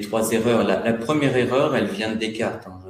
trois erreurs. La, première erreur, elle vient de Descartes. Hein.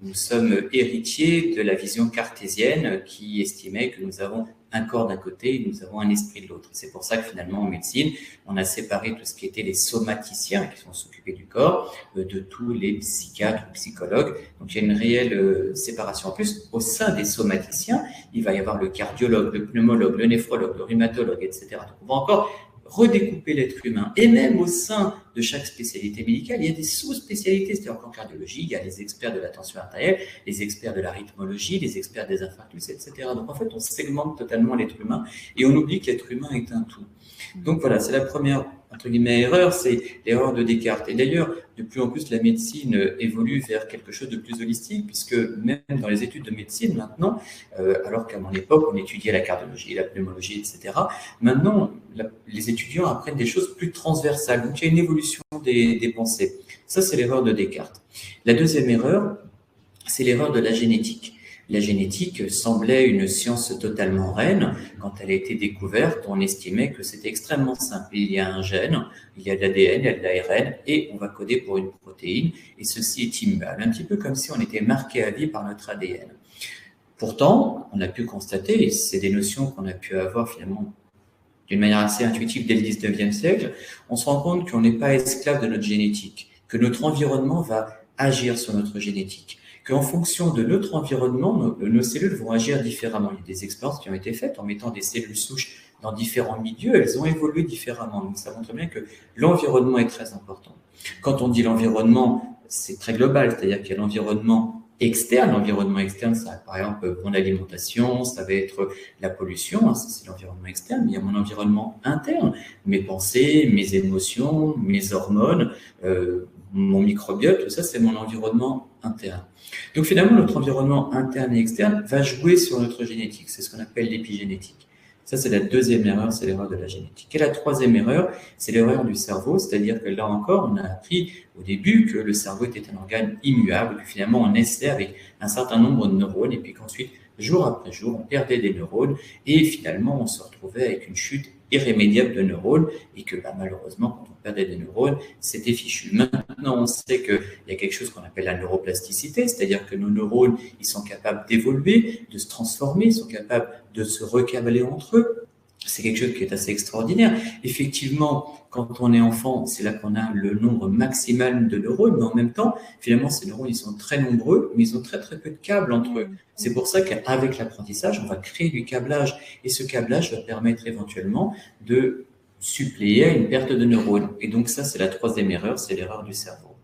Nous sommes héritiers de la vision cartésienne qui estimait que nous avons un corps d'un côté et nous avons un esprit de l'autre. C'est pour ça que finalement en médecine, on a séparé tout ce qui était les somaticiens qui sont s'occuper du corps euh, de tous les psychiatres ou psychologues. Donc il y a une réelle euh, séparation. En plus, au sein des somaticiens, il va y avoir le cardiologue, le pneumologue, le néphrologue, le rhumatologue, etc. Donc on encore redécouper l'être humain. Et même au sein de chaque spécialité médicale, il y a des sous-spécialités. C'est-à-dire qu'en cardiologie, il y a les experts de la tension artérielle, les experts de la rythmologie, les experts des infarctus, etc. Donc en fait, on segmente totalement l'être humain et on oublie que l'être humain est un tout. Donc voilà, c'est la première entre guillemets erreur, c'est l'erreur de Descartes. Et d'ailleurs, de plus en plus, la médecine évolue vers quelque chose de plus holistique, puisque même dans les études de médecine maintenant, euh, alors qu'à mon époque, on étudiait la cardiologie, la pneumologie, etc., maintenant, les étudiants apprennent des choses plus transversales. Donc, il y a une évolution des, des pensées. Ça, c'est l'erreur de Descartes. La deuxième erreur, c'est l'erreur de la génétique. La génétique semblait une science totalement reine. Quand elle a été découverte, on estimait que c'était extrêmement simple. Il y a un gène, il y a de l'ADN, il y a de l'ARN, et on va coder pour une protéine, et ceci est immuable. Un petit peu comme si on était marqué à vie par notre ADN. Pourtant, on a pu constater, et c'est des notions qu'on a pu avoir finalement d'une manière assez intuitive dès le 19e siècle, on se rend compte qu'on n'est pas esclave de notre génétique, que notre environnement va agir sur notre génétique qu'en fonction de notre environnement, nos, cellules vont agir différemment. Il y a des expériences qui ont été faites en mettant des cellules souches dans différents milieux, elles ont évolué différemment. Donc ça montre bien que l'environnement est très important. Quand on dit l'environnement, c'est très global, c'est-à-dire qu'il y a l'environnement externe. L'environnement externe, ça par exemple mon alimentation, ça va être la pollution, c'est l'environnement externe, il y a mon environnement interne, mes pensées, mes émotions, mes hormones, euh, mon microbiote, tout ça, c'est mon environnement interne. Donc finalement, notre environnement interne et externe va jouer sur notre génétique. C'est ce qu'on appelle l'épigénétique. Ça, c'est la deuxième erreur, c'est l'erreur de la génétique. Et la troisième erreur, c'est l'erreur du cerveau, c'est-à-dire que là encore, on a appris au début que le cerveau était un organe immuable, que finalement on naissait avec un certain nombre de neurones, et puis qu'ensuite, jour après jour, on perdait des neurones, et finalement, on se retrouvait avec une chute irrémédiable de neurones et que bah, malheureusement, quand on perdait des neurones, c'était fichu. Maintenant, on sait qu'il y a quelque chose qu'on appelle la neuroplasticité, c'est-à-dire que nos neurones, ils sont capables d'évoluer, de se transformer, ils sont capables de se recabler entre eux c'est quelque chose qui est assez extraordinaire. Effectivement, quand on est enfant, c'est là qu'on a le nombre maximal de neurones, mais en même temps, finalement, ces neurones, ils sont très nombreux, mais ils ont très très peu de câbles entre eux. C'est pour ça qu'avec l'apprentissage, on va créer du câblage, et ce câblage va permettre éventuellement de suppléer à une perte de neurones. Et donc ça, c'est la troisième erreur, c'est l'erreur du cerveau.